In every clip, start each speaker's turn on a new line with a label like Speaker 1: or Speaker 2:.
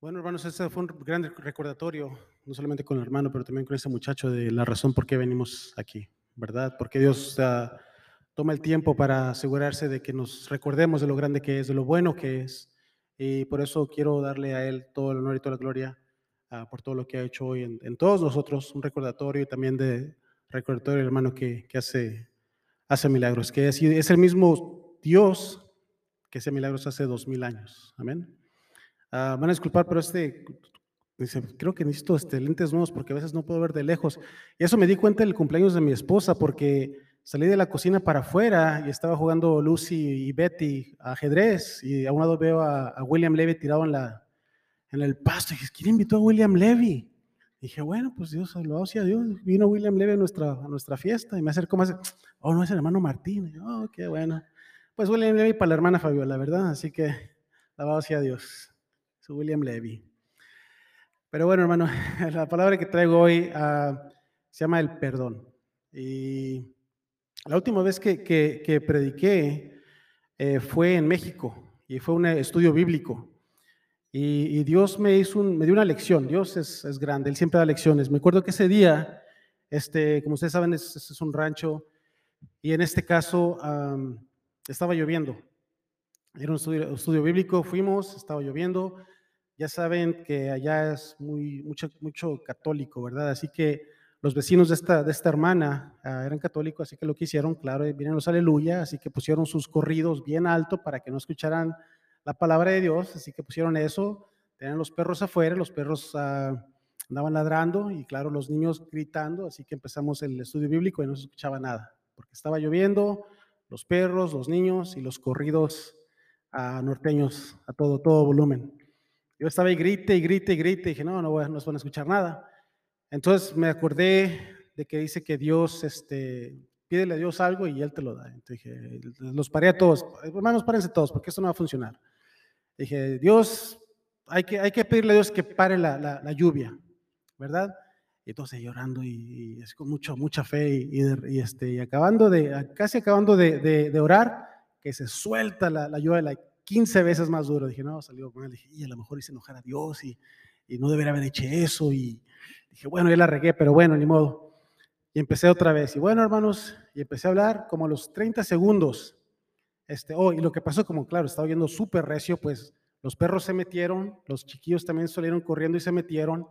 Speaker 1: Bueno, hermanos, ese fue un gran recordatorio, no solamente con el hermano, pero también con ese muchacho de la razón por qué venimos aquí, ¿verdad? Porque Dios uh, toma el tiempo para asegurarse de que nos recordemos de lo grande que es, de lo bueno que es. Y por eso quiero darle a Él todo el honor y toda la gloria uh, por todo lo que ha hecho hoy en, en, todos nosotros, un recordatorio y también de recordatorio hermano que, que hace, hace milagros, que es, es el mismo Dios que hace milagros hace dos mil años. Amén. Uh, van a disculpar, pero este, dice, creo que necesito este, lentes nuevos porque a veces no puedo ver de lejos. Y eso me di cuenta del cumpleaños de mi esposa porque salí de la cocina para afuera y estaba jugando Lucy y Betty ajedrez y a un lado veo a, a William Levy tirado en, la, en el pasto. Y dije, ¿quién invitó a William Levy? Y dije, bueno, pues Dios, lo sea Dios. Vino William Levy a nuestra, a nuestra fiesta y me acercó más, oh, no es el hermano Martín. Yo, oh, qué bueno. Pues William Levy para la hermana Fabiola, ¿verdad? Así que, alabado sea Dios. William Levy. Pero bueno, hermano, la palabra que traigo hoy uh, se llama el perdón. Y la última vez que, que, prediqué eh, fue en México y fue un estudio bíblico. Y, Dios me, hizo me dio una lección. Dios es, es, grande, Él siempre da lecciones. Me acuerdo que ese día, este, como ustedes saben, es, un rancho y en este caso estaba lloviendo. Era un estudio bíblico, fuimos, estaba lloviendo ya saben que allá es muy, mucho, católico, ¿verdad? Así que los vecinos de esta, hermana uh, eran católicos, así que lo que hicieron, claro, vienen los aleluya, así que pusieron sus corridos bien alto para que no escucharan la palabra de Dios, así que pusieron eso, tenían los perros afuera, los perros uh, andaban ladrando y claro, los niños gritando, así que empezamos el estudio bíblico y no se escuchaba nada, porque estaba lloviendo, los perros, los niños y los corridos uh, norteños a todo, todo volumen. Yo estaba ahí grite y grite y grite y dije, no, no, no van a escuchar nada. Entonces me acordé de que dice que Dios, este, pídele a Dios algo y Él te lo da. Entonces dije, los paré a todos, hermanos, párense todos, porque esto no va a funcionar. Dije, Dios, hay que, hay que pedirle a Dios que pare la, la, lluvia, ¿verdad? Y entonces llorando y, es con mucho, mucha fe y, y, y, este, acabando de, casi acabando de, de, orar, que se suelta la, la lluvia, la 15 veces más duro. Dije, no, salió mal. Dije, y a lo mejor hice enojar a Dios y, y no debería haber hecho eso. Y dije, bueno, ya la regué, pero bueno, ni modo. Y empecé otra vez. Y bueno, hermanos, y empecé a hablar como a los 30 segundos. Este, oh, y lo que pasó, como claro, estaba viendo súper recio, pues los perros se metieron, los chiquillos también salieron corriendo y se metieron.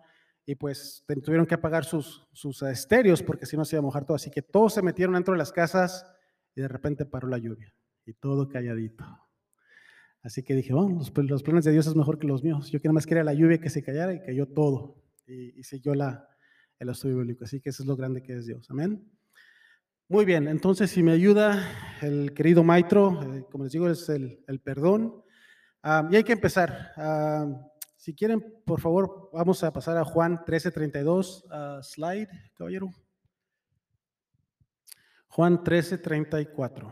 Speaker 1: Y pues tuvieron que apagar sus, sus estéreos porque si no se iba a mojar todo. Así que todos se metieron dentro de las casas y de repente paró la lluvia. Y todo calladito. Así que dije, los, planes de Dios es mejor que los míos. Yo que nada más quería la lluvia que se callara y cayó todo. Y, y siguió la, el estudio bíblico. Así que eso es lo grande que es Dios. Amén. Muy bien, entonces si me ayuda el querido Maitro, eh, como les digo, es el, perdón. Um, y hay que empezar. Um, si quieren, por favor, vamos a pasar a Juan 13:32. Uh, slide, caballero. Juan 13:34.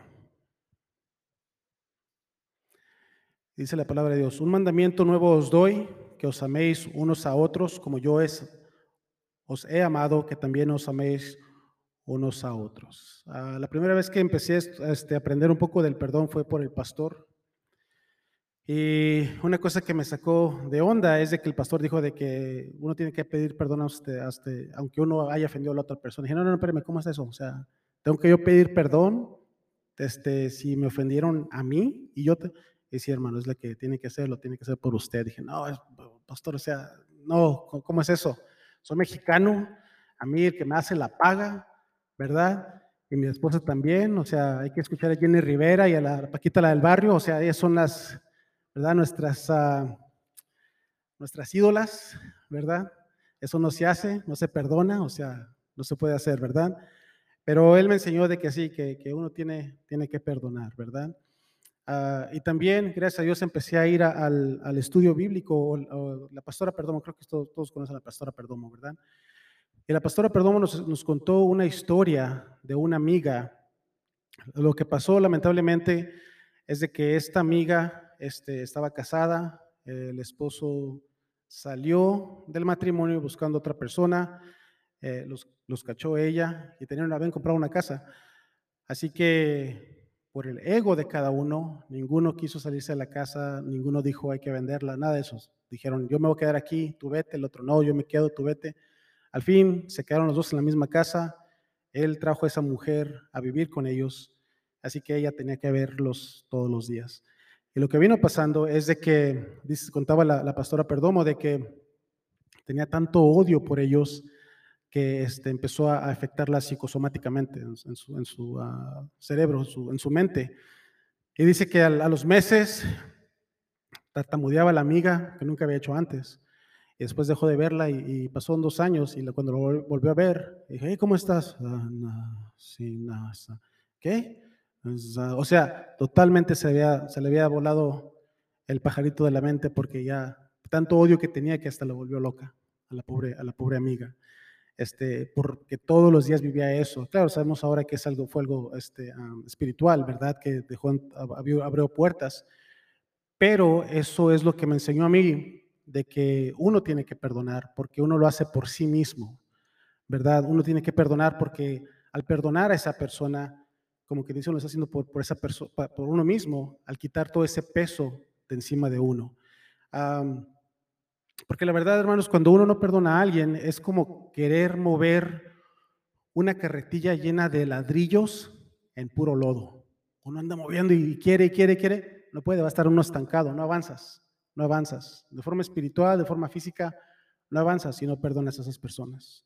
Speaker 1: Dice la palabra de Dios, un mandamiento nuevo os doy, que os améis unos a otros como yo es, os he amado, que también os améis unos a otros. Uh, la primera vez que empecé este, a aprender un poco del perdón fue por el pastor. Y una cosa que me sacó de onda es de que el pastor dijo de que uno tiene que pedir perdón a usted, a usted aunque uno haya ofendido a la otra persona. dije, no, no, no, espérame, ¿cómo es eso? O sea, tengo que yo pedir perdón este, si me ofendieron a mí y yo... Te, y sí, hermano, es la que tiene que hacerlo, tiene que hacer por usted. Dije, no, pastor, o sea, no, ¿cómo es eso? Soy mexicano, a mí el que me hace la paga, ¿verdad? Y mi esposa también, o sea, hay que escuchar a Jenny Rivera y a la Paquita, la del barrio, o sea, ellas son las, ¿verdad? Nuestras, uh, nuestras ídolas, ¿verdad? Eso no se hace, no se perdona, o sea, no se puede hacer, ¿verdad? Pero él me enseñó de que sí, que, que uno tiene, tiene que perdonar, ¿verdad? Uh, y también, gracias a Dios, empecé a ir a, al, al, estudio bíblico, o, o, la pastora Perdomo, creo que todos, todos, conocen a la pastora Perdomo, ¿verdad? Y la pastora Perdomo nos, nos, contó una historia de una amiga. Lo que pasó, lamentablemente, es de que esta amiga este, estaba casada, el esposo salió del matrimonio buscando otra persona, eh, los, los, cachó ella y tenían, habían comprado una casa. Así que por el ego de cada uno, ninguno quiso salirse de la casa, ninguno dijo hay que venderla, nada de eso. Dijeron, yo me voy a quedar aquí, tú vete, el otro no, yo me quedo, tú vete. Al fin se quedaron los dos en la misma casa, él trajo a esa mujer a vivir con ellos, así que ella tenía que verlos todos los días. Y lo que vino pasando es de que, contaba la, pastora Perdomo, de que tenía tanto odio por ellos que este, empezó a, afectarla psicosomáticamente en, su, ah, cerebro, en su, mente. Y dice que a, los meses tartamudeaba la amiga que nunca había hecho antes. Y después dejó de verla y, pasó dos años y cuando lo volvió a ver, dije, ¿cómo estás? Ah, sí, ¿Qué? Pues, ah, o sea, totalmente se, había, se le había volado el pajarito de la mente porque ya tanto odio que tenía que hasta la volvió loca a la pobre, a la pobre amiga. Este, porque todos los días vivía eso. Claro, sabemos ahora que es algo, fue algo este, espiritual, ¿verdad? Que dejó, abrió, abrió puertas. Pero eso es lo que me enseñó a mí, de que uno tiene que perdonar, porque uno lo hace por sí mismo, ¿verdad? Uno tiene que perdonar porque al perdonar a esa persona, como que dice, lo está haciendo por, por esa por uno mismo, al quitar todo ese peso de encima de uno. Porque la verdad, hermanos, cuando uno no perdona a alguien, es como querer mover una carretilla llena de ladrillos en puro lodo. Uno anda moviendo y quiere, quiere, quiere. No puede, va a estar uno estancado, no avanzas, no avanzas. De forma espiritual, de forma física, no avanzas si no perdonas a esas personas.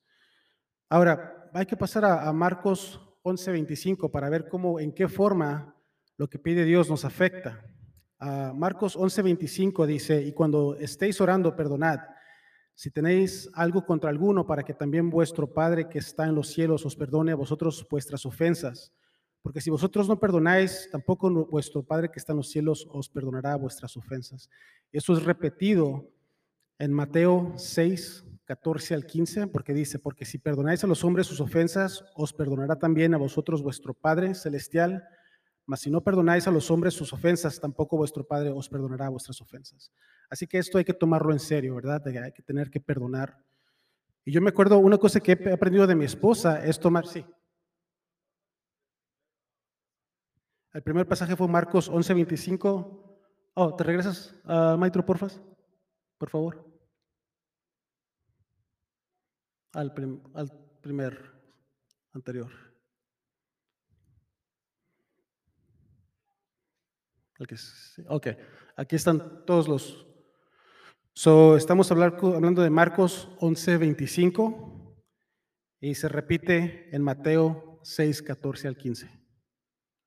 Speaker 1: Ahora, hay que pasar a, a Marcos 11:25 para ver cómo, en qué forma lo que pide Dios nos afecta. Marcos 11:25 dice, y cuando estéis orando, perdonad, si tenéis algo contra alguno, para que también vuestro Padre que está en los cielos os perdone a vosotros vuestras ofensas. Porque si vosotros no perdonáis, tampoco vuestro Padre que está en los cielos os perdonará vuestras ofensas. Eso es repetido en Mateo 6, 14 al 15, porque dice, porque si perdonáis a los hombres sus ofensas, os perdonará también a vosotros vuestro Padre celestial mas si no perdonáis a los hombres sus ofensas, tampoco vuestro Padre os perdonará vuestras ofensas. Así que esto hay que tomarlo en serio, ¿verdad? Hay que tener que perdonar. Y yo me acuerdo una cosa que he aprendido de mi esposa es tomar, sí. El primer pasaje fue Marcos 11:25. Oh, ¿te regresas, a Maestro, porfas? Por favor. Al, al primer anterior. Ok, aquí están todos los. So, estamos hablando de Marcos 11:25 y se repite en Mateo 6, 14 al 15.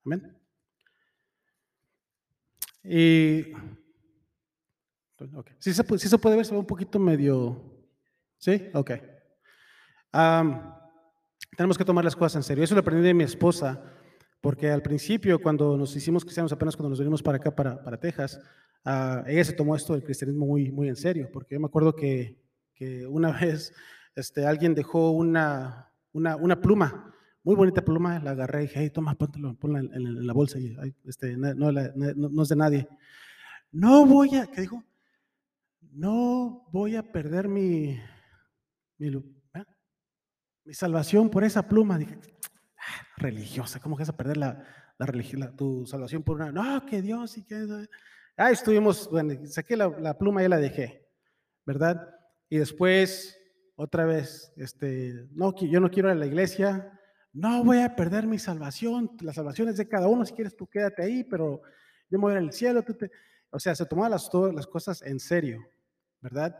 Speaker 1: Amén. Y. Okay. ¿Sí, se, se puede ver, se ve un poquito medio. ¿Sí? Ok. tenemos que tomar las cosas en serio. Eso lo aprendí de mi esposa porque al principio, cuando nos hicimos cristianos, apenas cuando nos venimos para acá, para, Texas, uh, ella se tomó esto del cristianismo muy, muy en serio, porque yo me acuerdo que, que una vez este, alguien dejó una, una, una, pluma, muy bonita pluma, la agarré y dije, hey, toma, ponla en, la bolsa, y, este, no, es de nadie. No voy a, ¿qué dijo? No voy a perder mi, mi, ¿eh? mi salvación por esa pluma. Dije, religiosa, ¿cómo que vas a perder la, la religión, tu salvación por una? No, que Dios y que... Ah, estuvimos, bueno, saqué la, la, pluma y la dejé, ¿verdad? Y después, otra vez, este, no, yo no quiero ir a la iglesia, no voy a perder mi salvación, la salvación es de cada uno, si quieres tú quédate ahí, pero yo me voy al cielo, tú o sea, se tomaban las, todas las cosas en serio, ¿verdad?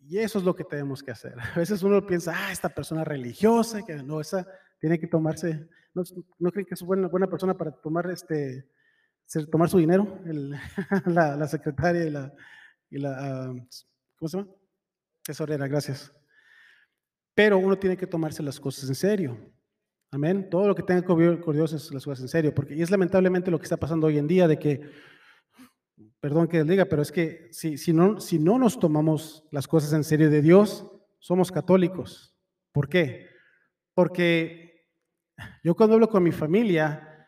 Speaker 1: Y eso es lo que tenemos que hacer. A veces uno piensa, ah, esta persona religiosa, que no, esa tiene que tomarse, ¿no, no creen que es buena, buena persona para tomar, este, tomar su dinero? la, secretaria y la, ah, ¿cómo se llama? Tesorera, gracias. Pero uno tiene que tomarse las cosas en serio. Amén. Todo lo que tenga con Dios es las cosas en serio, porque y es lamentablemente lo que está pasando hoy en día de que, perdón que les diga, pero es que si, si, no, si no nos tomamos las cosas en serio de Dios, somos católicos. ¿Por qué? Porque yo cuando hablo con mi familia,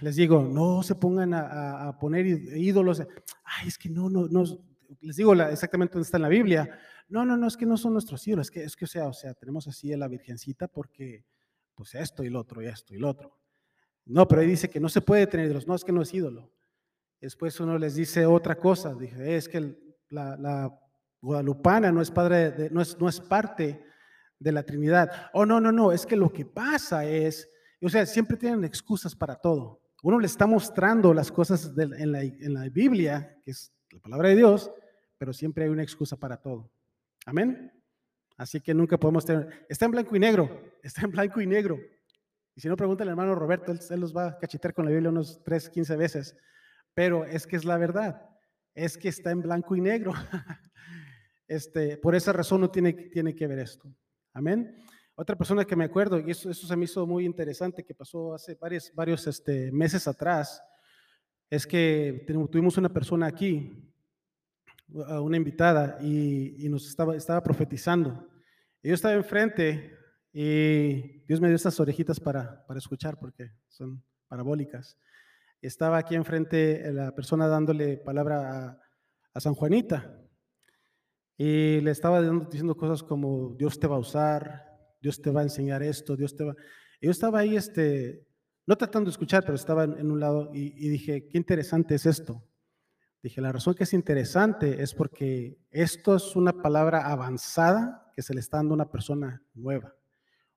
Speaker 1: les digo, no se pongan a, poner ídolos. Ay, es que no, no, no. Les digo exactamente dónde está en la Biblia. No, no, no, es que no son nuestros ídolos. Es que, es que o, sea, o sea, tenemos así a la Virgencita porque, pues esto y lo otro, y esto y lo otro. No, pero ahí dice que no se puede tener ídolos. No, es que no es ídolo. Después uno les dice otra cosa. Dije, es que la, la guadalupana no es, padre de, no, es, no es parte de la Trinidad. Oh, no, no, no, es que lo que pasa es, o sea, siempre tienen excusas para todo. Uno le está mostrando las cosas en, la, en la Biblia, que es la palabra de Dios, pero siempre hay una excusa para todo. Amén. Así que nunca podemos tener, está en blanco y negro, está en blanco y negro. Y si no, pregunta al hermano Roberto, él, él los va a cachetear con la Biblia unos 3, 15 veces. Pero es que es la verdad, es que está en blanco y negro. Este, por esa razón no tiene, tiene que ver esto. Amén. Otra persona que me acuerdo, y eso, eso se me hizo muy interesante, que pasó hace varios, varios este, meses atrás, es que tuvimos una persona aquí, una invitada, y, nos estaba, estaba profetizando. Y yo estaba enfrente y Dios me dio estas orejitas para, para escuchar porque son parabólicas. Estaba aquí enfrente la persona dándole palabra a San Juanita. Y le estaba diciendo cosas como, Dios te va a usar, Dios te va a enseñar esto, Dios te va... Y yo estaba ahí, este, no tratando de escuchar, pero estaba en, un lado y, y, dije, qué interesante es esto. Dije, la razón que es interesante es porque esto es una palabra avanzada que se le está dando a una persona nueva.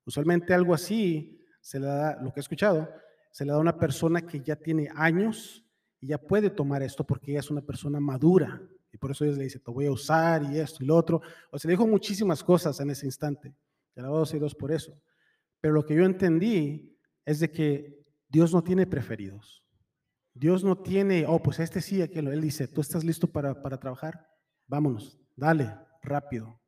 Speaker 1: Usualmente algo así se le da, lo que he escuchado, se le da a una persona que ya tiene años y ya puede tomar esto porque ella es una persona madura, y por eso Dios le dice, te voy a usar y esto y lo otro. O se le dijo muchísimas cosas en ese instante. Alabado sea Dios por eso. Pero lo que yo entendí es de que Dios no tiene preferidos. Dios no tiene, oh, pues este sí, aquel. Él dice, ¿tú estás listo para, para trabajar? Vámonos, dale, rápido.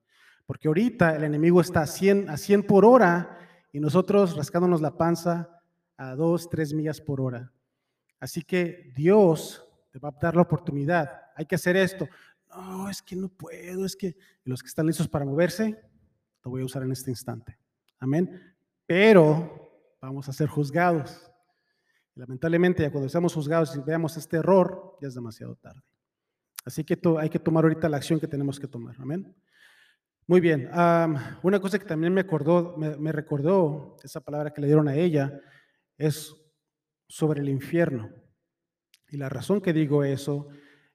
Speaker 1: Porque ahorita el enemigo está a 100, a 100 por hora y nosotros rascándonos la panza a 2, 3 millas por hora. Así que Dios te va a dar la oportunidad hay que hacer esto. No, es que no puedo, es que los que están listos para moverse, lo voy a usar en este instante. Amén. Pero vamos a ser juzgados. Lamentablemente, ya cuando estamos juzgados y veamos este error, ya es demasiado tarde. Así que hay que tomar ahorita la acción que tenemos que tomar. Amén. Muy bien. una cosa que también me acordó, me recordó esa palabra que le dieron a ella es sobre el infierno. Y la razón que digo eso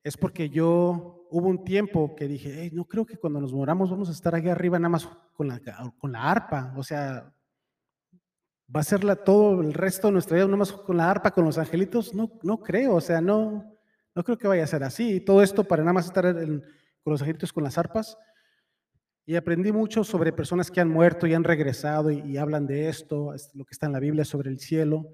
Speaker 1: es porque yo hubo un tiempo que dije, no creo que cuando nos moramos vamos a estar aquí arriba nada más con la, con la arpa, o sea, va a ser todo el resto de nuestra vida nada más con la arpa, con los angelitos, no, no creo, o sea, no, no creo que vaya a ser así. Todo esto para nada más estar con los angelitos, con las arpas. Y aprendí mucho sobre personas que han muerto y han regresado y, y hablan de esto, lo que está en la Biblia sobre el cielo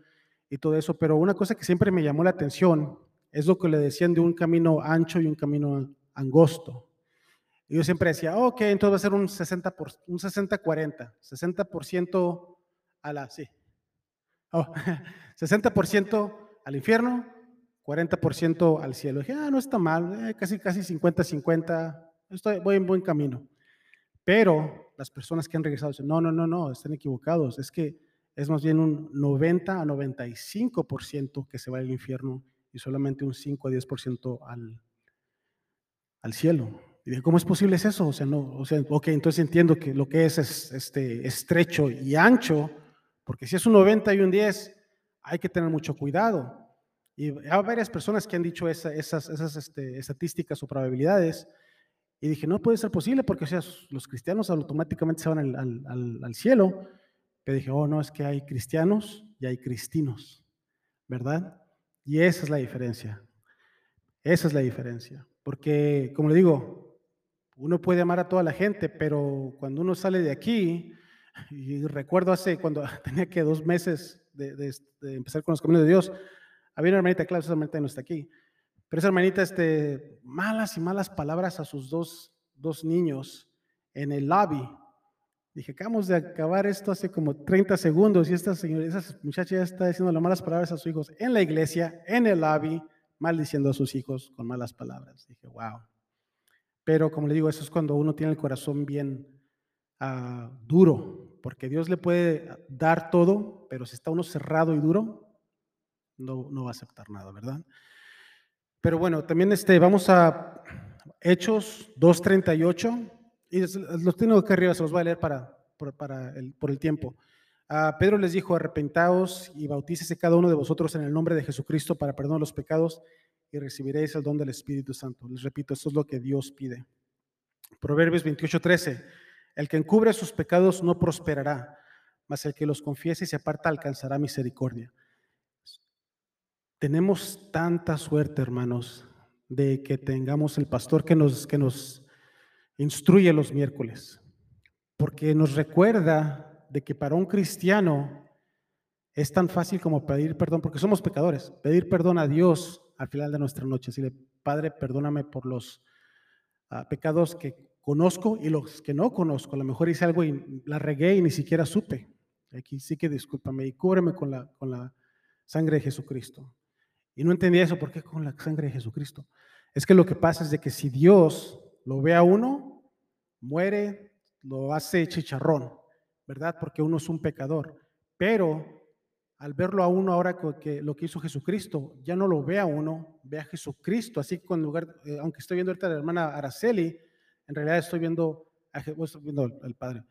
Speaker 1: y todo eso. Pero una cosa que siempre me llamó la atención es lo que le decían de un camino ancho y un camino angosto. Y yo siempre decía, ok, entonces va a ser un 60 por, un 60-40, 60%, a la, sí, 60% al infierno, 40% al cielo. dije, ah, no está mal, eh, casi, casi 50-50, estoy, voy en buen camino. Pero las personas que han regresado dicen, no, no, no, no, están equivocados, es que es más bien un 90 a 95% que se va al infierno y solamente un 5 a 10% al, al cielo. Y dije, ¿cómo es posible eso? O sea, no, o sea, ok, entonces entiendo que lo que es, es este, estrecho y ancho, porque si es un 90 y un 10, hay que tener mucho cuidado. Y hay varias personas que han dicho esas, esas este, estadísticas o probabilidades. Y dije, no puede ser posible porque o sea, los cristianos automáticamente se van al, al, cielo. Pero dije, oh, no, es que hay cristianos y hay cristinos, ¿verdad? Y esa es la diferencia. Esa es la diferencia. Porque, como le digo, uno puede amar a toda la gente, pero cuando uno sale de aquí, y recuerdo hace cuando tenía que dos meses de, empezar con los caminos de Dios, había una hermanita, claro, esa hermanita no está aquí, pero esa hermanita, este, malas y malas palabras a sus dos, dos niños en el lobby Dije, acabamos de acabar esto hace como 30 segundos y esta señora, esa muchacha ya está diciendo las malas palabras a sus hijos en la iglesia, en el lobby, maldiciendo a sus hijos con malas palabras. Dije, wow. Pero como le digo, eso es cuando uno tiene el corazón bien uh, duro, porque Dios le puede dar todo, pero si está uno cerrado y duro, no, no va a aceptar nada, ¿verdad? Pero bueno, también este, vamos a Hechos 2.38. Los tengo acá arriba, se los voy a leer para, el, por el tiempo. Ah, Pedro les dijo, arrepentaos y bautícese cada uno de vosotros en el nombre de Jesucristo para perdonar los pecados y recibiréis el don del Espíritu Santo. Les repito, eso es lo que Dios pide. Proverbios 28, 13. El que encubre sus pecados no prosperará, mas el que los confiese y se aparta alcanzará misericordia. Tenemos tanta suerte, hermanos, de que tengamos el pastor que nos, que nos instruye los miércoles, porque nos recuerda de que para un cristiano es tan fácil como pedir perdón, porque somos pecadores, pedir perdón a Dios al final de nuestra noche, decirle, Padre, perdóname por los ah, pecados que conozco y los que no conozco. A lo mejor hice algo y la regué y ni siquiera supe. Aquí sí que discúlpame y cúbreme con la, con la sangre de Jesucristo. Y no entendía eso, ¿por qué con la sangre de Jesucristo? Es que lo que pasa es de que si Dios lo ve a uno, muere, lo hace chicharrón, ¿verdad? Porque uno es un pecador. Pero al verlo a uno ahora que lo que hizo Jesucristo, ya no lo ve a uno, ve a Jesucristo. Así que en lugar, eh, aunque estoy viendo ahorita a la hermana Araceli, en realidad estoy viendo, a, estoy viendo al, Padre,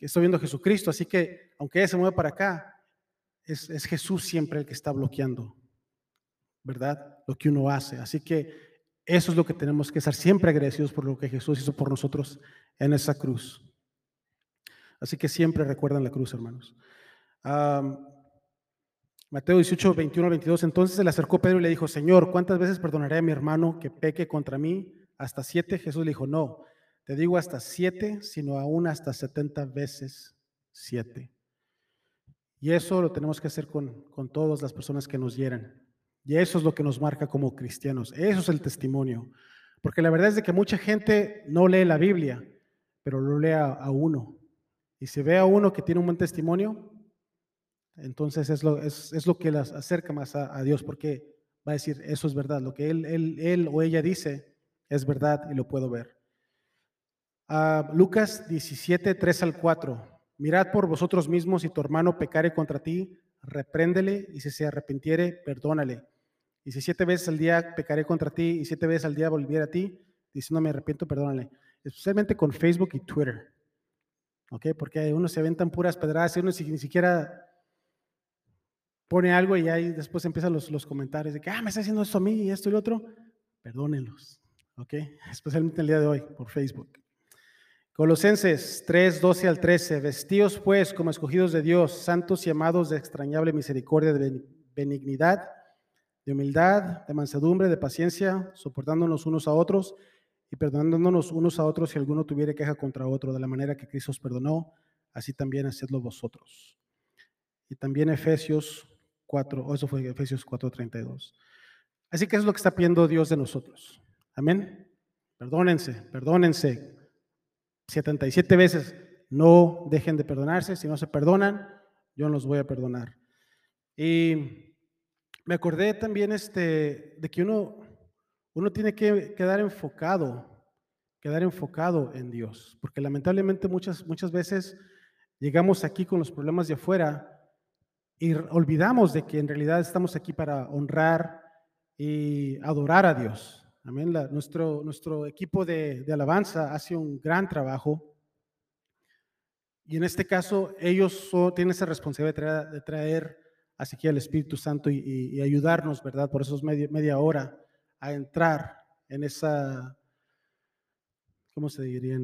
Speaker 1: estoy viendo a Jesucristo. Así que aunque ella se mueve para acá, es Jesús siempre el que está bloqueando, ¿verdad? Lo que uno hace. Así que eso es lo que tenemos que estar siempre agradecidos por lo que Jesús hizo por nosotros en esa cruz. Así que siempre recuerdan la cruz, hermanos. Mateo 18, 21 22. Entonces se le acercó Pedro y le dijo, Señor, ¿cuántas veces perdonaré a mi hermano que peque contra mí? ¿Hasta siete? Jesús le dijo, no, te digo hasta siete, sino aún hasta setenta veces siete. Y eso lo tenemos que hacer con, con todas las personas que nos hieran. Y eso es lo que nos marca como cristianos. Eso es el testimonio. Porque la verdad es de que mucha gente no lee la Biblia, pero lo lee a, uno. Y si ve a uno que tiene un buen testimonio, entonces es lo, es, lo que las acerca más a, Dios, porque va a decir, eso es verdad, lo que él, él, él o ella dice es verdad y lo puedo ver. Uh, Lucas 17, 3 al 4. Mirad por vosotros mismos si tu hermano pecare contra ti, repréndele y si se arrepintiere, perdónale. Y si siete veces al día pecaré contra ti y siete veces al día volviera a ti, diciendo me arrepiento, perdónale. Especialmente con Facebook y Twitter. ¿Ok? Porque uno se aventan puras pedradas y uno ni siquiera pone algo y ahí después empiezan los, los comentarios de que, ah, me está haciendo esto a mí y esto y lo otro, perdónenlos, ¿ok? Especialmente el día de hoy por Facebook. Colosenses 3, 12 al 13, vestidos pues como escogidos de Dios, santos y amados de extrañable misericordia, de benignidad, de humildad, de mansedumbre, de paciencia, soportándonos unos a otros y perdonándonos unos a otros si alguno tuviera queja contra otro, de la manera que Cristo os perdonó, así también hacedlo vosotros. Y también Efesios 4, o eso fue Efesios 4:32. Así que es lo que está pidiendo Dios de nosotros. Amén. Perdónense, perdónense. 77 veces no dejen de perdonarse. Si no se perdonan, yo no los voy a perdonar. Y me acordé también este, de que uno, uno tiene que quedar enfocado, quedar enfocado en Dios. Porque lamentablemente muchas, muchas veces llegamos aquí con los problemas de afuera y olvidamos de que en realidad estamos aquí para honrar y adorar a Dios. Amén. nuestro, nuestro equipo de, alabanza hace un gran trabajo. Y en este caso, ellos tienen esa responsabilidad de traer, así que al Espíritu Santo y, ayudarnos, ¿verdad? Por esos media, media hora a entrar en esa, ¿cómo se diría?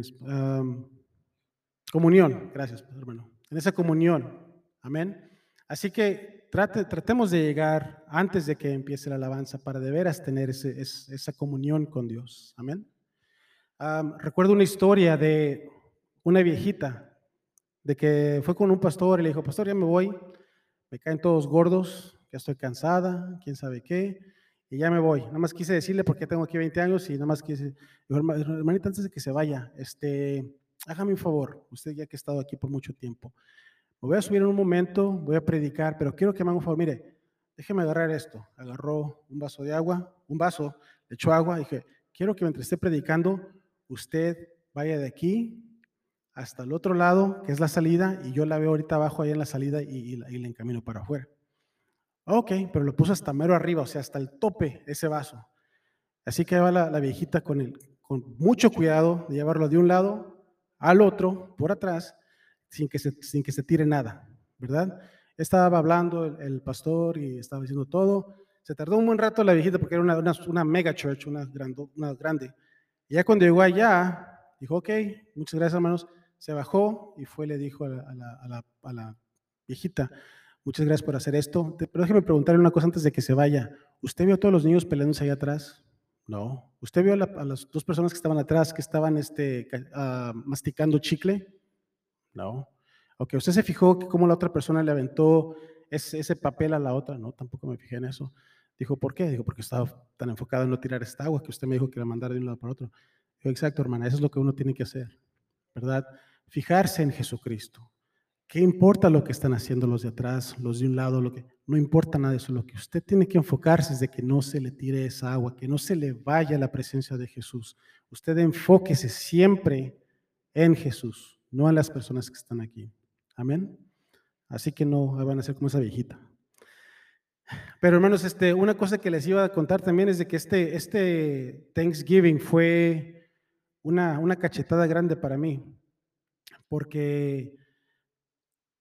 Speaker 1: comunión. Gracias, hermano. En esa comunión. Amén. Así que tratemos de llegar antes de que empiece la alabanza para de veras tener esa comunión con Dios. Amén. recuerdo una historia de una viejita, de que fue con un pastor y le dijo, pastor, ya me voy, me caen todos gordos, ya estoy cansada, quién sabe qué, y ya me voy. Nada más quise decirle porque tengo aquí 20 años y nada más quise, hermanita, antes de que se vaya, este, hágame un favor, usted ya que ha estado aquí por mucho tiempo. Me voy a subir en un momento, voy a predicar, pero quiero que me haga un favor. Mire, déjeme agarrar esto. Agarró un vaso de agua, un vaso, le echó agua. Dije, quiero que mientras esté predicando, usted vaya de aquí hasta el otro lado, que es la salida, y yo la veo ahorita abajo ahí en la salida y, y, le encamino para afuera. Ok, pero lo puso hasta mero arriba, o sea, hasta el tope ese vaso. Así que va la, la viejita con, el, con mucho cuidado de llevarlo de un lado al otro, por atrás, sin que se, sin que se tire nada. ¿verdad? Estaba hablando el, pastor y estaba diciendo todo. Se tardó un buen rato la viejita porque era una, una, mega church, una, una grande. Y ya cuando llegó allá, dijo, ok, muchas gracias hermanos. Se bajó y fue, le dijo a la, a la, a la viejita, muchas gracias por hacer esto. Pero déjeme preguntarle una cosa antes de que se vaya. ¿Usted vio a todos los niños peleándose allá atrás? No. ¿Usted vio a, las dos personas que estaban atrás que estaban este, ah, masticando chicle? No. Ok, ¿usted se fijó cómo la otra persona le aventó ese, ese, papel a la otra? No, tampoco me fijé en eso. Dijo, ¿por qué? Dijo, porque estaba tan enfocado en no tirar esta agua que usted me dijo que la mandara de un lado para otro. Dijo, exacto, hermana, eso es lo que uno tiene que hacer, ¿verdad? Fijarse en Jesucristo. ¿Qué importa lo que están haciendo los de atrás, los de un lado? Lo que, no importa nada de eso. Lo que usted tiene que enfocarse es de que no se le tire esa agua, que no se le vaya la presencia de Jesús. Usted enfóquese siempre en Jesús, no en las personas que están aquí. Amén. Así que no van a ser como esa viejita. Pero hermanos, este, una cosa que les iba a contar también es de que este, este Thanksgiving fue una, una cachetada grande para mí, porque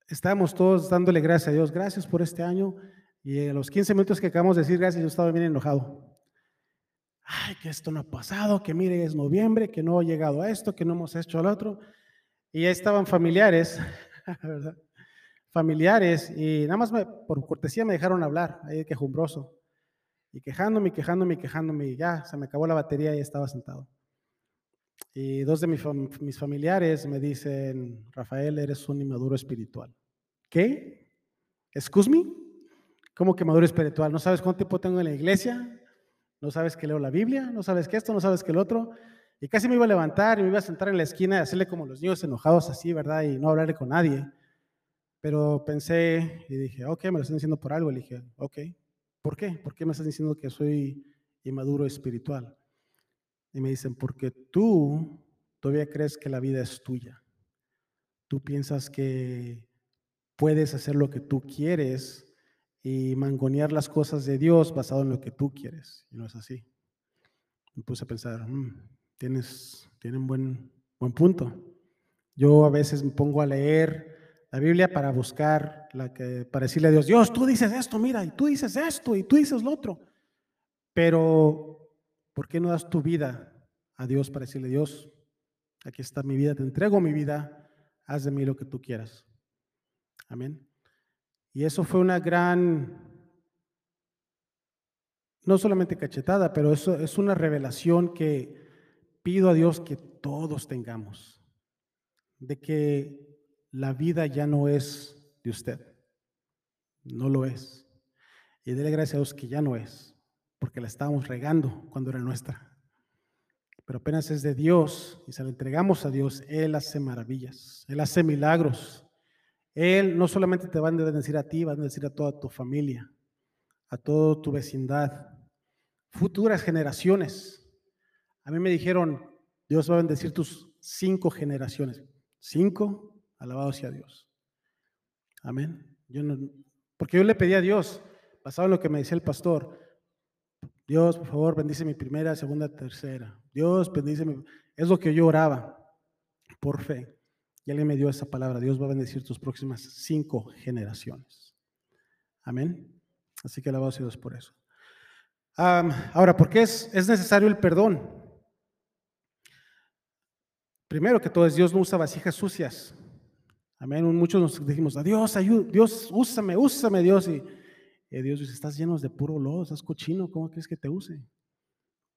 Speaker 1: estábamos todos dándole gracias a Dios, gracias por este año. Y en los 15 minutos que acabamos de decir gracias, yo estaba bien enojado. Ay, que esto no ha pasado, que mire, es noviembre, que no ha llegado a esto, que no hemos hecho al otro. Y ya estaban familiares. Familiares, y nada más por cortesía me dejaron hablar, ahí quejumbroso. Y quejándome, quejándome, quejándome, ya se me acabó la batería y estaba sentado. Y dos de mis, familiares me dicen, Rafael, eres un inmaduro espiritual. ¿Qué? ¿Excuse me? ¿Cómo que maduro espiritual? ¿No sabes cuánto tiempo tengo en la iglesia? ¿No sabes que leo la Biblia? ¿No sabes que esto? ¿No sabes que el otro? Y casi me iba a levantar y me iba a sentar en la esquina y hacerle como los niños enojados así, ¿verdad? Y no hablarle con nadie. Pero pensé y dije, ok, me lo están diciendo por algo. Le dije, ok, ¿por qué? ¿Por qué me estás diciendo que soy inmaduro espiritual? Y me dicen, porque tú todavía crees que la vida es tuya. Tú piensas que puedes hacer lo que tú quieres y mangonear las cosas de Dios basado en lo que tú quieres. Y no es así. Me puse a pensar, mm, tienes, tienen buen, buen punto. Yo a veces me pongo a leer la Biblia para buscar, la que, para decirle a Dios, Dios, tú dices esto, mira, y tú dices esto, y tú dices lo otro. Pero ¿Por qué no das tu vida a Dios para decirle, Dios, aquí está mi vida, te entrego mi vida, haz de mí lo que tú quieras? Amén. Y eso fue una gran, no solamente cachetada, pero eso es una revelación que pido a Dios que todos tengamos, de que la vida ya no es de usted, no lo es. Y dele gracias a Dios que ya no es porque la estábamos regando cuando era nuestra. Pero apenas es de Dios y se la entregamos a Dios, Él hace maravillas, Él hace milagros. Él no solamente te va a decir a ti, va a decir a toda tu familia, a toda tu vecindad, futuras generaciones. A mí me dijeron, Dios va a bendecir tus cinco generaciones. Cinco, alabado sea Dios. Amén. Yo porque yo le pedí a Dios, basado en lo que me decía el pastor, Dios, por favor, bendice mi primera, segunda, tercera. Dios, bendice mi... Es lo que yo oraba por fe. Y alguien me dio esa palabra. Dios va a bendecir tus próximas cinco generaciones. Amén. Así que alabado sea Dios por eso. ahora, ¿por qué es, es necesario el perdón? Primero que todo es Dios no usa vasijas sucias. Amén. Muchos nos dijimos, Dios, ayúdame, Dios, úsame, úsame, Dios. Y Dios dice, estás lleno de puro lodo, estás cochino, ¿cómo quieres que te use?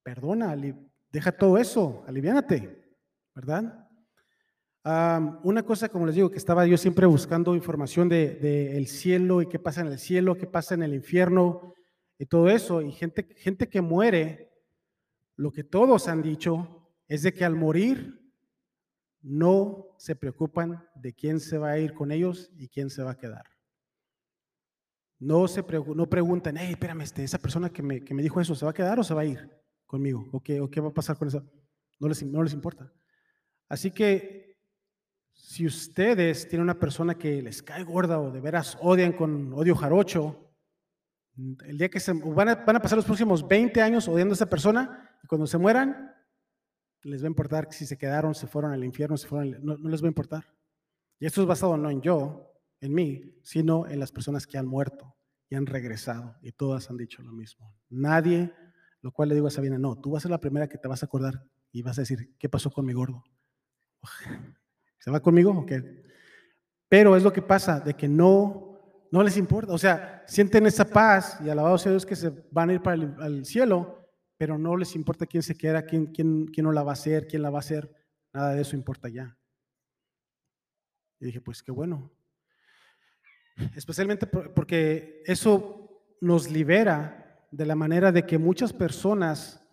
Speaker 1: Perdona, deja todo eso, aliviánate, ¿verdad? una cosa, como les digo, que estaba yo siempre buscando información del de, el cielo y qué pasa en el cielo, qué pasa en el infierno y todo eso. Y gente, gente que muere, lo que todos han dicho es de que al morir no se preocupan de quién se va a ir con ellos y quién se va a quedar. No, se no preguntan, hey, espérame, este, esa persona que me, que me, dijo eso, ¿se va a quedar o se va a ir conmigo? ¿O qué, o qué va a pasar con eso? No les, no les importa. Así que si ustedes tienen una persona que les cae gorda o de veras odian con odio jarocho, el día que se van a, van a pasar los próximos 20 años odiando a esa persona y cuando se mueran, les va a importar si se quedaron, se fueron al infierno, se fueron, no, no les va a importar. Y esto es basado no en yo, en mí, sino en las personas que han muerto y han regresado. Y todas han dicho lo mismo. Nadie, lo cual le digo a Sabina, no, tú vas a ser la primera que te vas a acordar y vas a decir, ¿qué pasó con mi gordo? ¿Se va conmigo o qué? Pero es lo que pasa, de que no, no les importa. O sea, sienten esa paz y alabado sea Dios que se van a ir para el cielo, pero no les importa quién se queda, quién, quién, quién no la va a hacer, quién la va a hacer. Nada de eso importa ya. Y dije, pues qué bueno. Especialmente porque eso nos libera de la manera de que muchas personas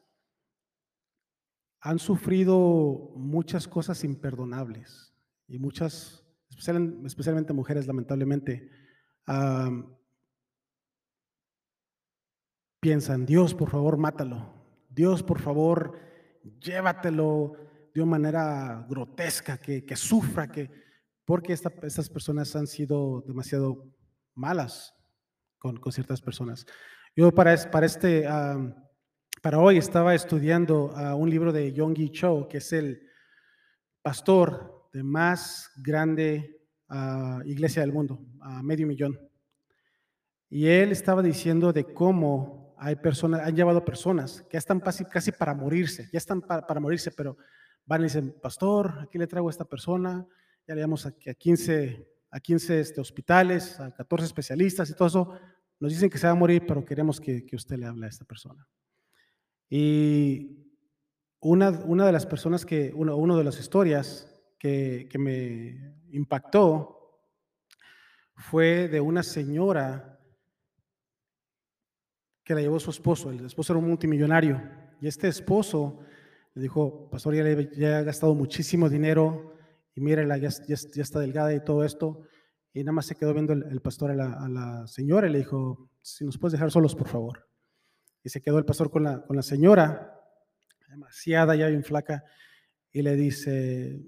Speaker 1: han sufrido muchas cosas imperdonables y muchas, especialmente mujeres lamentablemente, piensan, Dios, por favor, mátalo. Dios, por favor, llévatelo de una manera grotesca, que, sufra, que, porque estas personas han sido demasiado malas con, ciertas personas. Yo para, para este... Para hoy estaba estudiando un libro de Yonggi Cho, que es el pastor de más grande ah, iglesia del mundo, a medio millón. Y él estaba diciendo de cómo hay personas, han llevado personas que ya están casi, casi para morirse, ya están para, morirse, pero van y dicen, pastor, aquí le traigo a esta persona, ya le damos a, a 15, a 15 este, hospitales, a 14 especialistas y todo eso. Nos dicen que se va a morir, pero queremos que, que usted le hable a esta persona. Y una, una de las personas que, una de las historias que, que me impactó fue de una señora que la llevó su esposo. El esposo era un multimillonario. Y este esposo le dijo, pastor, ya, ya ha gastado muchísimo dinero y mírela, ya, ya, ya, está delgada y todo esto. Y nada más se quedó viendo el, pastor a la, a la, señora y le dijo, si nos puedes dejar solos, por favor. Y se quedó el pastor con la, con la señora, demasiada, ya bien flaca, y le dice,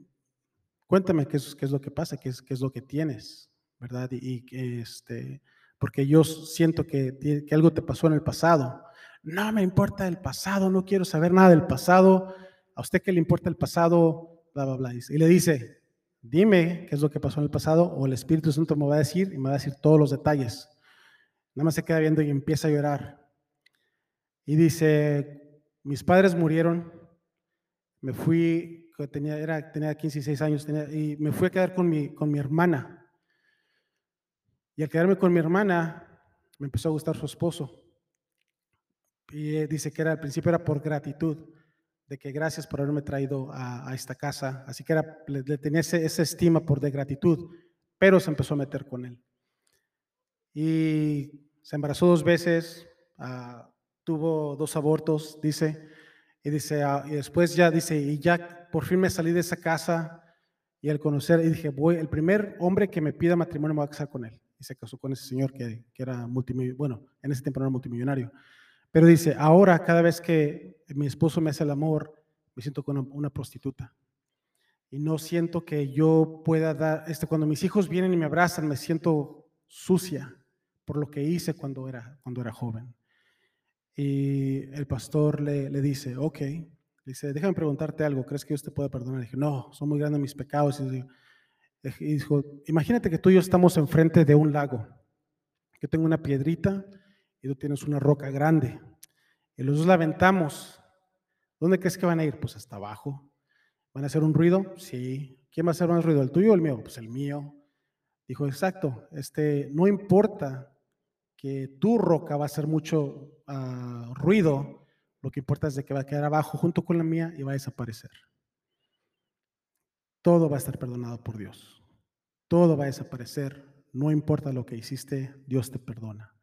Speaker 1: cuéntame qué es, qué es lo que pasa, qué es, qué es lo que tienes, ¿verdad? Y, y este, porque yo siento que, que algo te pasó en el pasado. No me importa el pasado, no quiero saber nada del pasado. ¿A usted qué le importa el pasado? Bla, bla, bla. Y le dice, dime qué es lo que pasó en el pasado o el Espíritu Santo me va a decir y me va a decir todos los detalles. Nada más se queda viendo y empieza a llorar. Y dice, mis padres murieron, me fui, tenía, era, tenía 15 y 6 años, y me fui a quedar con mi, con mi hermana. Y al quedarme con mi hermana, me empezó a gustar su esposo. Y dice que era al principio era por gratitud, de que gracias por haberme traído a, esta casa. Así que era, le, tenía esa estima por de gratitud, pero se empezó a meter con él. Y se embarazó dos veces, uh, tuvo dos abortos, dice, y dice, ah, y después ya dice, y ya por fin me salí de esa casa y al conocer, y dije, voy, el primer hombre que me pida matrimonio me voy a casar con él. Y se casó con ese señor que, que era multimillonario, bueno, en ese tiempo no era multimillonario. Pero dice, ahora cada vez que mi esposo me hace el amor, me siento con una, prostituta. Y no siento que yo pueda dar, este, cuando mis hijos vienen y me abrazan, me siento sucia por lo que hice cuando era, cuando era joven. Y el pastor le, le dice, ok, dice, déjame preguntarte algo, ¿crees que Dios te puede perdonar? Y dije, no, son muy grandes mis pecados. Y dijo, imagínate que tú y yo estamos enfrente de un lago. Yo tengo una piedrita y tú tienes una roca grande. Y los dos la aventamos. ¿Dónde crees que van a ir? Pues hasta abajo. ¿Van a hacer un ruido? Sí. ¿Quién va a hacer más ruido, el tuyo o el mío? Pues el mío. Dijo, exacto, este, no importa que tu roca va a hacer mucho uh, ruido, lo que importa es de que va a quedar abajo junto con la mía y va a desaparecer. Todo va a estar perdonado por Dios. Todo va a desaparecer. No importa lo que hiciste, Dios te perdona.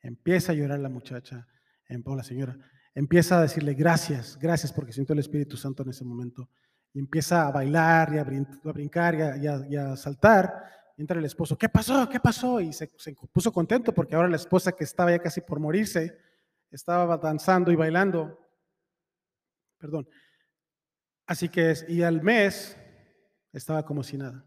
Speaker 1: Empieza a llorar la muchacha, em, o la señora. Empieza a decirle gracias, gracias porque siento el Espíritu Santo en ese momento. Empieza a bailar y a, brincar y a, saltar entra el esposo, ¿qué pasó? ¿Qué pasó? Y se, puso contento porque ahora la esposa que estaba ya casi por morirse, estaba danzando y bailando. Perdón. Así que, y al mes estaba como si nada.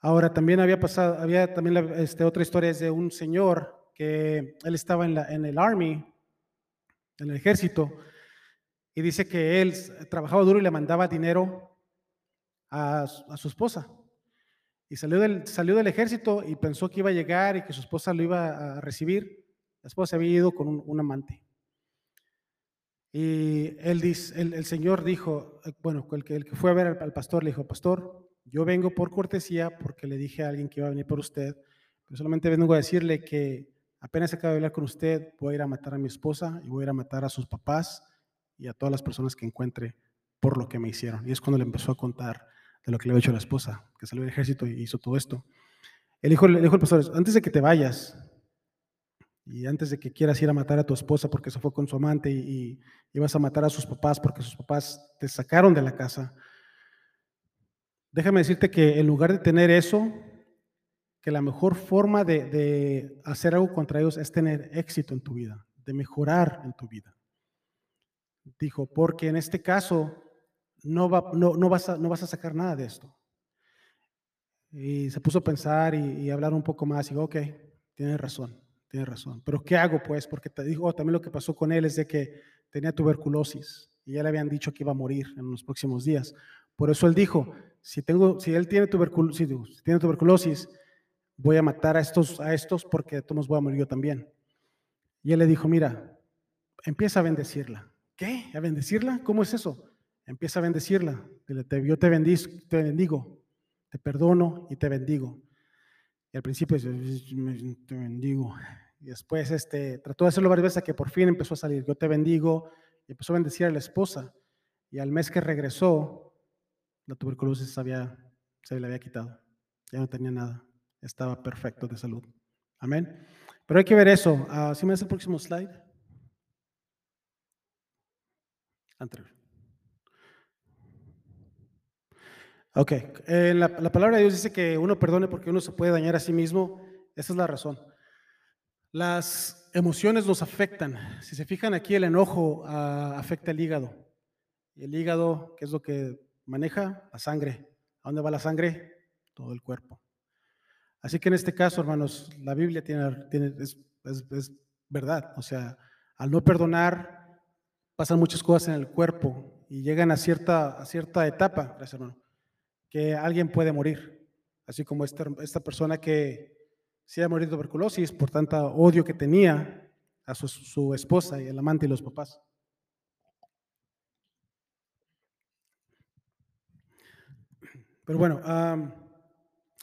Speaker 1: Ahora también había pasado, había también este, otra historia es de un señor que él estaba en, la, en el army, en el ejército, y dice que él trabajaba duro y le mandaba dinero a, a su esposa. Y salió del, salió del ejército y pensó que iba a llegar y que su esposa lo iba a recibir. La esposa había ido con un, un amante. Y el, el, Señor dijo, eh, bueno, el que, el fue a ver al, pastor le dijo, pastor, yo vengo por cortesía porque le dije a alguien que iba a venir por usted, pero solamente vengo a decirle que apenas acabo de hablar con usted, voy a ir a matar a mi esposa y voy a ir a matar a sus papás y a todas las personas que encuentre por lo que me hicieron. Y es cuando le empezó a contar de lo que le había hecho la esposa, que salió del ejército y hizo todo esto. El hijo le dijo al pastor, antes de que te vayas, y antes de que quieras ir a matar a tu esposa porque se fue con su amante y, y, vas a matar a sus papás porque sus papás te sacaron de la casa, déjame decirte que en lugar de tener eso, que la mejor forma de, de hacer algo contra ellos es tener éxito en tu vida, de mejorar en tu vida. Dijo, porque en este caso no, va, no, no, vas, a, no vas a sacar nada de esto. Y se puso a pensar y, y hablar un poco más y dijo, ok, tienes razón Tienes razón. Pero ¿qué hago pues? Porque te dijo también lo que pasó con él es de que tenía tuberculosis y ya le habían dicho que iba a morir en los próximos días. Por eso él dijo, si, tengo, si él tiene tuberculosis, si tiene tuberculosis, voy a matar a estos, a estos porque de todos voy a morir yo también. Y él le dijo, mira, empieza a bendecirla. ¿Qué? ¿A bendecirla? ¿Cómo es eso? Empieza a bendecirla. Yo te bendigo, te bendigo, te perdono y te bendigo. Y al principio te bendigo. Y después este, trató de hacerlo varias veces que por fin empezó a salir. Yo te bendigo. Y empezó a bendecir a la esposa. Y al mes que regresó, la tuberculosis había, se le había quitado. Ya no tenía nada. Estaba perfecto de salud. Amén. Pero hay que ver eso. Uh, ¿Sí me das el próximo slide? Anterior. Ok, eh, la, la, palabra de Dios dice que uno perdone porque uno se puede dañar a sí mismo. Esa es la razón. Las emociones nos afectan. Si se fijan aquí, el enojo uh, afecta el hígado. El hígado, ¿qué es lo que maneja? La sangre. ¿A dónde va la sangre? Todo el cuerpo. Así que en este caso, hermanos, la Biblia tiene, es verdad. O sea, al no perdonar, pasan muchas cosas en el cuerpo y llegan a cierta, a cierta etapa, gracias hermano, que alguien puede morir, así como esta, esta persona que se ha morido de tuberculosis por tanta odio que tenía a su, esposa y el amante y los papás. Pero bueno,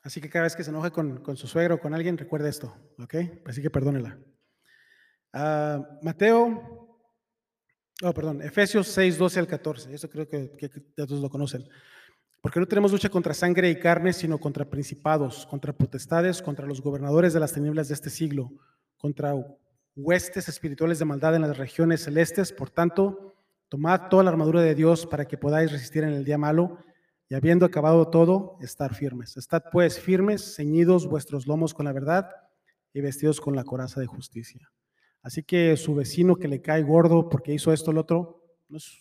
Speaker 1: así que cada vez que se enoje con, con, su suegro o con alguien, recuerde esto, ¿ok? Así que perdónela. Uh, Mateo, oh, perdón, Efesios 6, 12 al 14, eso creo que, que, que todos lo conocen. Porque no tenemos lucha contra sangre y carne, sino contra principados, contra potestades, contra los gobernadores de las tinieblas de este siglo, contra huestes espirituales de maldad en las regiones celestes. Por tanto, tomad toda la armadura de Dios para que podáis resistir en el día malo y habiendo acabado todo, estar firmes. Estad pues firmes, ceñidos vuestros lomos con la verdad y vestidos con la coraza de justicia. Así que su vecino que le cae gordo porque hizo esto lo otro,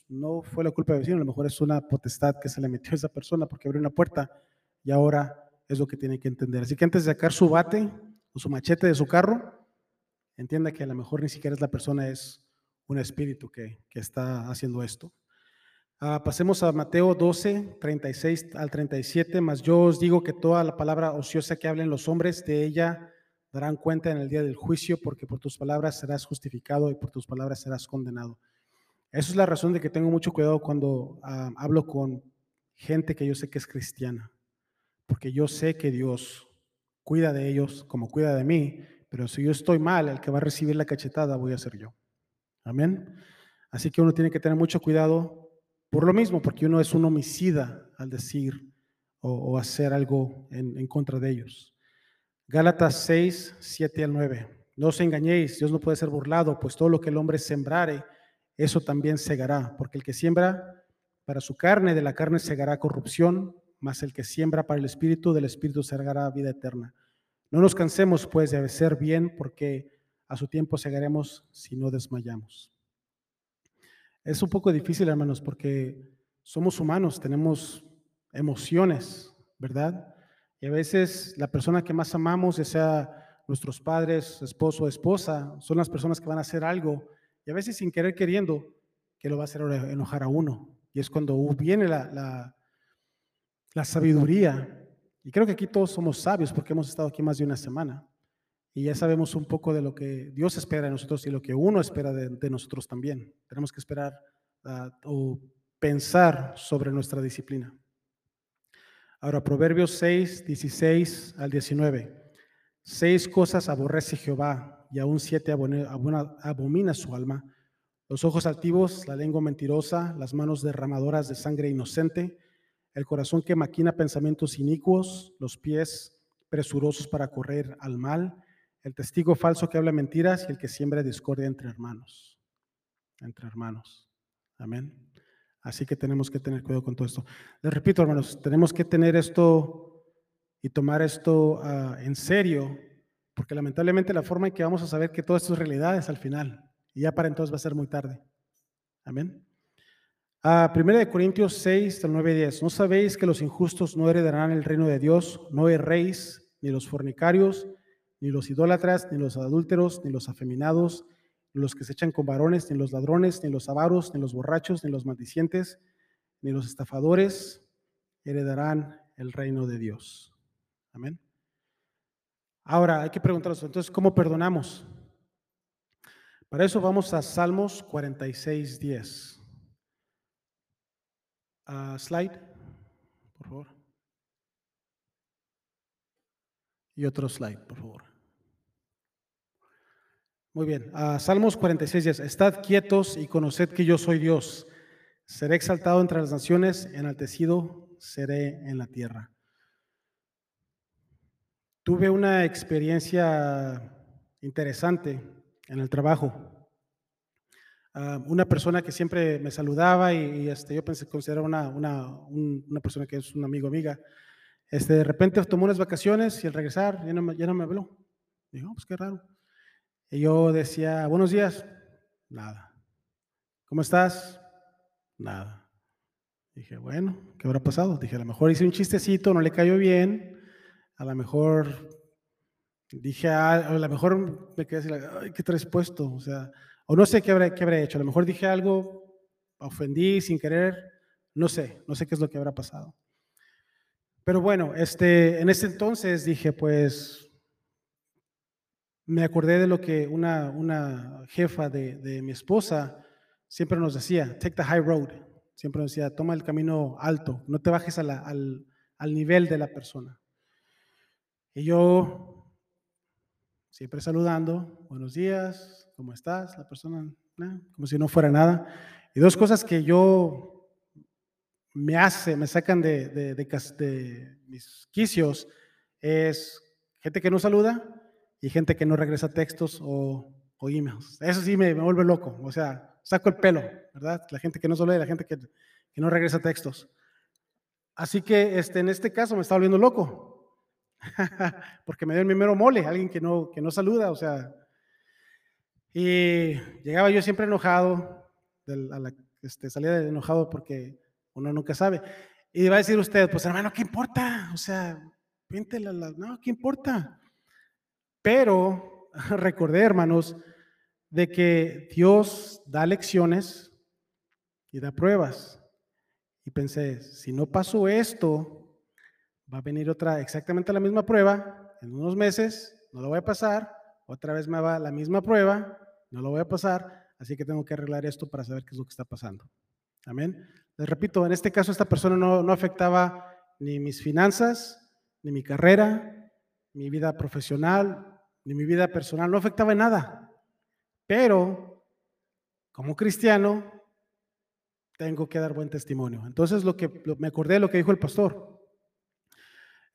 Speaker 1: no, fue la culpa del vecino, a lo mejor es una potestad que se le metió a esa persona porque abrió una puerta y ahora es lo que tiene que entender. Así que antes de sacar su bate o su machete de su carro, entienda que a lo mejor ni siquiera es la persona, es un espíritu que, está haciendo esto. Uh, pasemos a Mateo 12, 36 al 37, más yo os digo que toda la palabra ociosa que hablen los hombres, de ella darán cuenta en el día del juicio, porque por tus palabras serás justificado y por tus palabras serás condenado. Esa es la razón de que tengo mucho cuidado cuando uh, hablo con gente que yo sé que es cristiana, porque yo sé que Dios cuida de ellos como cuida de mí, pero si yo estoy mal, el que va a recibir la cachetada voy a ser yo. Amén. Así que uno tiene que tener mucho cuidado por lo mismo, porque uno es un homicida al decir o, hacer algo en, en contra de ellos. Gálatas 6, 7 al 9. No os engañéis, Dios no puede ser burlado, pues todo lo que el hombre sembrare, eso también segará, porque el que siembra para su carne, de la carne segará corrupción, mas el que siembra para el espíritu, del espíritu segará vida eterna. No nos cansemos pues de hacer bien, porque a su tiempo segaremos si no desmayamos. Es un poco difícil, hermanos, porque somos humanos, tenemos emociones, ¿verdad? Y a veces la persona que más amamos, ya sea nuestros padres, esposo, esposa, son las personas que van a hacer algo y a veces sin querer queriendo, que lo va a hacer enojar a uno. Y es cuando viene la, la, sabiduría Y creo que aquí todos somos sabios porque hemos estado aquí más de una semana y ya sabemos un poco de lo que Dios espera de nosotros y lo que uno espera de, nosotros también. Tenemos que esperar uh, o pensar sobre nuestra disciplina. Ahora, Proverbios 6, 16 al 19. Seis cosas aborrece Jehová y aún siete abomina su alma. Los ojos altivos, la lengua mentirosa, las manos derramadoras de sangre inocente, el corazón que maquina pensamientos inicuos, los pies presurosos para correr al mal, el testigo falso que habla mentiras y el que siembra discordia entre hermanos. Entre hermanos. Amén. Así que tenemos que tener cuidado con todo esto. Les repito, hermanos, tenemos que tener esto y tomar esto ah, en serio, porque lamentablemente la forma en que vamos a saber que todo esto es realidad es al final, y ya para entonces va a ser muy tarde. Amén. Uh, Primera de Corintios 6, del 9 y 10. ¿No sabéis que los injustos no heredarán el reino de Dios? No erréis, ni los fornicarios, ni los idólatras, ni los adúlteros, ni los afeminados, ni los que se echan con varones, ni los ladrones, ni los avaros, ni los borrachos, ni los maldicientes, ni los estafadores heredarán el reino de Dios. Amén. Ahora hay que preguntarnos, entonces, ¿cómo perdonamos? Para eso vamos a Salmos 46, 10. slide, por favor. Y otro slide, por favor. Muy bien, Salmos 46, 10. Estad quietos y conoced que yo soy Dios. Seré exaltado entre las naciones, enaltecido seré en la tierra. Tuve una experiencia interesante en el trabajo. una persona que siempre me saludaba y, este, yo pensé considerar una, una, una, persona que es un amigo amiga. Este, de repente tomó unas vacaciones y al regresar ya no, me, ya no me habló. Dijo, oh, pues qué raro. Y yo decía, buenos días, nada. ¿Cómo estás? Nada. Dije, bueno, ¿qué habrá pasado? Dije, a lo mejor hice un chistecito, no le cayó bien, a lo mejor dije, a lo mejor me quedé así, ay, ¿qué traes puesto? O sea, o no sé qué habré, qué habré hecho, a lo mejor dije algo, ofendí sin querer, no sé, no sé qué es lo que habrá pasado. Pero bueno, este, en ese entonces dije, pues me acordé de lo que una, una jefa de, mi esposa siempre nos decía, take the high road. Siempre nos decía, toma el camino alto, no te bajes al, al, nivel de la persona. Y yo, siempre saludando, buenos días, ¿cómo estás? La persona, como si no fuera nada. Y dos cosas que yo me hace, me sacan de, de, de mis quicios, es gente que no saluda y gente que no regresa textos o, o emails. Eso sí me, me, vuelve loco, o sea, saco el pelo, ¿verdad? La gente que no solo la gente que, que, no regresa textos. Así que este, en este caso me está volviendo loco, porque me dio el primero mole, alguien que no, que no saluda, o sea. Y llegaba yo siempre enojado, a la, este, salía enojado porque uno nunca sabe. Y va a decir usted, pues hermano, ¿qué importa? O sea, píntela, no, ¿qué importa? Pero recordé, hermanos, de que Dios da lecciones y da pruebas. Y pensé, si no pasó esto, va a venir otra, exactamente la misma prueba, en unos meses, no lo voy a pasar, otra vez me va la misma prueba, no lo voy a pasar, así que tengo que arreglar esto para saber qué es lo que está pasando. Amén. Les repito, en este caso esta persona no, no afectaba ni mis finanzas, ni mi carrera, mi vida profesional, ni mi vida personal, no afectaba en nada. Pero como cristiano tengo que dar buen testimonio. Entonces lo que me acordé de lo que dijo el pastor.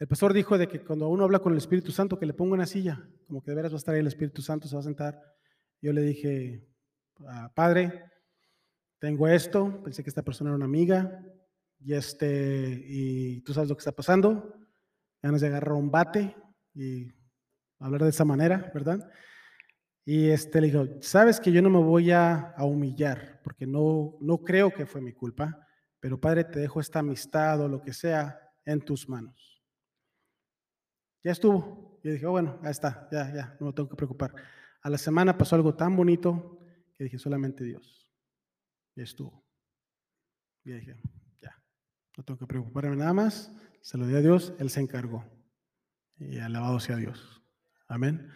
Speaker 1: El pastor dijo de que cuando uno habla con el Espíritu Santo que le ponga una silla, como que de veras va a estar ahí el Espíritu Santo, se va a sentar. Yo le dije, ah, Padre, tengo esto, pensé que esta persona era una amiga y este y tú sabes lo que está pasando. Ganas de agarrar un bate y hablar de esa manera, ¿verdad? Y este le dijo, sabes que yo no me voy a, humillar, porque no, no creo que fue mi culpa, pero Padre, te dejo esta amistad o lo que sea en tus manos. Ya estuvo. Yo dije, oh, bueno, ya está, ya, ya, no me tengo que preocupar. A la semana pasó algo tan bonito que dije, solamente Dios. Ya estuvo. Y dije, ya, no tengo que preocuparme nada más, se lo dio a Dios, Él se encargó. Y alabado sea Dios. Amén.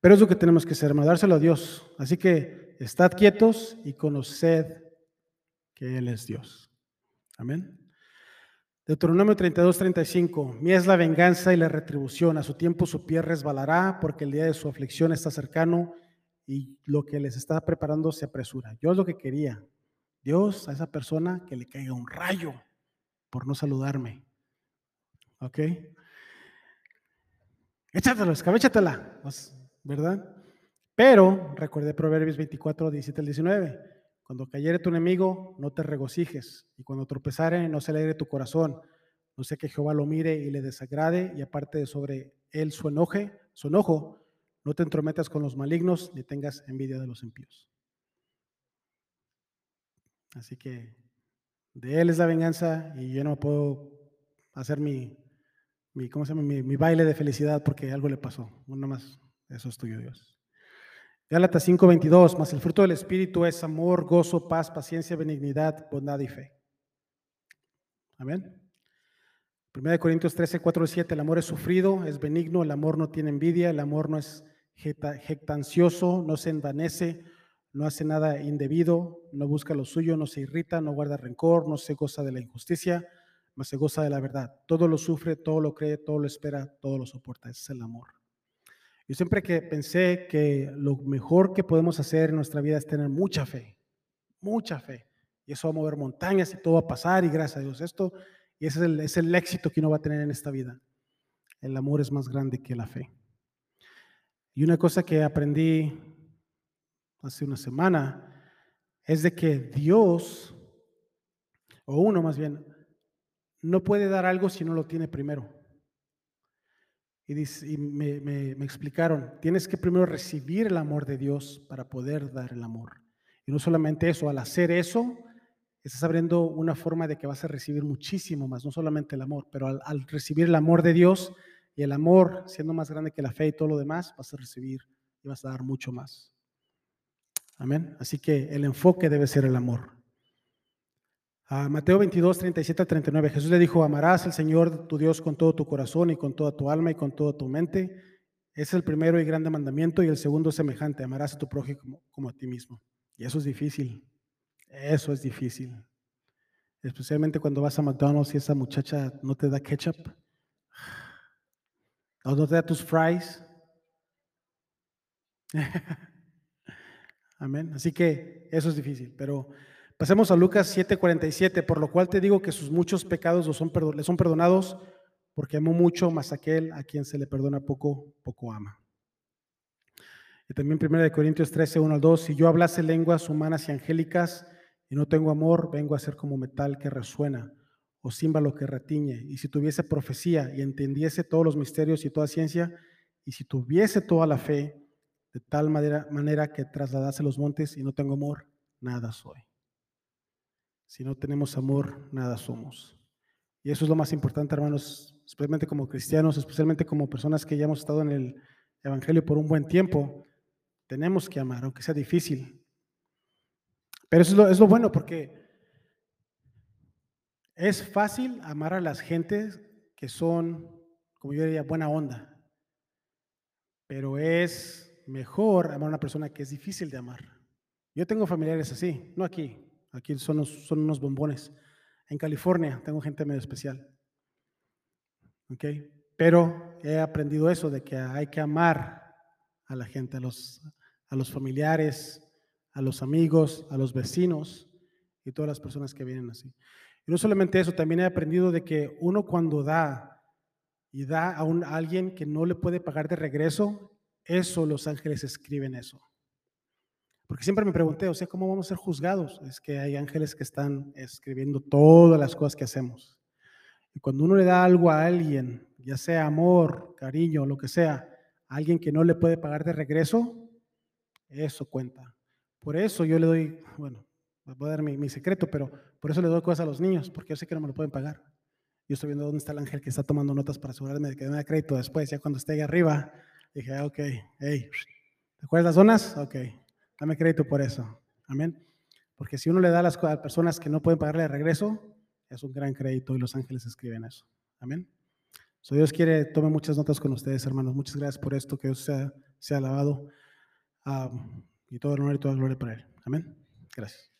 Speaker 1: Pero es lo que tenemos que hacer, hermano, dárselo a Dios. Así que estad quietos y conoced que Él es Dios. Amén. Deuteronomio 32, 35. Mía es la venganza y la retribución. A su tiempo su pie resbalará, porque el día de su aflicción está cercano y lo que les está preparando se apresura. Yo es lo que quería. Dios a esa persona que le caiga un rayo por no saludarme. ¿Ok? Échatelo, escabéchatela, pues, ¿verdad? Pero, recuerde Proverbios 24, 17 al 19. Cuando cayere tu enemigo, no te regocijes, y cuando tropezare, no se alegre tu corazón. No sé que Jehová lo mire y le desagrade, y aparte de sobre él su enoje, su enojo, no te entrometas con los malignos, ni tengas envidia de los impíos. Así que de él es la venganza, y yo no puedo hacer mi, mi ¿cómo se llama? Mi, mi baile de felicidad porque algo le pasó. Nada más, eso es tuyo, Dios. Gálatas 5:22, más el fruto del Espíritu es amor, gozo, paz, paciencia, benignidad, bondad y fe. Amén. 1 Corintios 13, 4 y 7, el amor es sufrido, es benigno, el amor no tiene envidia, el amor no es jectancioso, no se envanece, no hace nada indebido, no busca lo suyo, no se irrita, no guarda rencor, no se goza de la injusticia, mas se goza de la verdad. Todo lo sufre, todo lo cree, todo lo espera, todo lo soporta. Ese es el amor. Yo siempre que pensé que lo mejor que podemos hacer en nuestra vida es tener mucha fe, mucha fe. Y eso va a mover montañas y todo va a pasar y gracias a Dios esto. Y ese es el, es el éxito que uno va a tener en esta vida. El amor es más grande que la fe. Y una cosa que aprendí hace una semana es de que Dios, o uno más bien, no puede dar algo si no lo tiene primero. Y, me, explicaron, tienes que primero recibir el amor de Dios para poder dar el amor. Y no solamente eso, al hacer eso, estás abriendo una forma de que vas a recibir muchísimo más, no solamente el amor, pero al, al recibir el amor de Dios y el amor siendo más grande que la fe y todo lo demás, vas a recibir y vas a dar mucho más. Amén. Así que el enfoque debe ser el amor. Mateo 22, 37 a 39. Jesús le dijo, amarás al Señor tu Dios con todo tu corazón y con toda tu alma y con toda tu mente. Es el primero y grande mandamiento y el segundo semejante, amarás a tu prójimo como, a ti mismo. Y eso es difícil. Eso es difícil. Especialmente cuando vas a McDonald's y esa muchacha no te da ketchup. O no te da tus fries. Amén. Así que eso es difícil, pero Pasemos a Lucas 7:47, por lo cual te digo que sus muchos pecados le son perdonados, porque amó mucho, más aquel a quien se le perdona poco, poco ama. Y también 1 Corintios 13, 1 al 2, si yo hablase lenguas humanas y angélicas y no tengo amor, vengo a ser como metal que resuena o címbalo que retiñe. Y si tuviese profecía y entendiese todos los misterios y toda ciencia, y si tuviese toda la fe, de tal manera, manera que trasladase los montes y no tengo amor, nada soy. Si no tenemos amor, nada somos. Y eso es lo más importante, hermanos, especialmente como cristianos, especialmente como personas que ya hemos estado en el Evangelio por un buen tiempo. Tenemos que amar, aunque sea difícil. Pero eso es lo, es lo bueno porque es fácil amar a las gentes que son, como yo diría, buena onda. Pero es mejor amar a una persona que es difícil de amar. Yo tengo familiares así, no aquí, Aquí son, son unos bombones. En California tengo gente medio especial. ¿Ok? Pero he aprendido eso, de que hay que amar a la gente, a los, a los familiares, a los amigos, a los vecinos y todas las personas que vienen así. Y no solamente eso, también he aprendido de que uno cuando da y da a, un, a alguien que no le puede pagar de regreso, eso los ángeles escriben eso. Porque siempre me pregunté, o sea, ¿cómo vamos a ser juzgados? Es que hay ángeles que están escribiendo todas las cosas que hacemos. Y cuando uno le da algo a alguien, ya sea amor, cariño, lo que sea, a alguien que no le puede pagar de regreso, eso cuenta. Por eso yo le doy, bueno, voy a dar mi, secreto, pero por eso le doy cosas a los niños, porque yo sé que no me lo pueden pagar. Yo estoy viendo dónde está el ángel que está tomando notas para asegurarme de que me da crédito después, ya cuando esté ahí arriba, dije, ah, ok, hey, ¿te acuerdas las zonas? Ok, Dame crédito por eso. Amén. Porque si uno le da a las personas que no pueden pagarle de regreso, es un gran crédito y los ángeles escriben eso. Amén. So Dios quiere, tome muchas notas con ustedes, hermanos. Muchas gracias por esto, que Dios sea, sea alabado. y todo el honor y toda la gloria para Él. Amén. Gracias.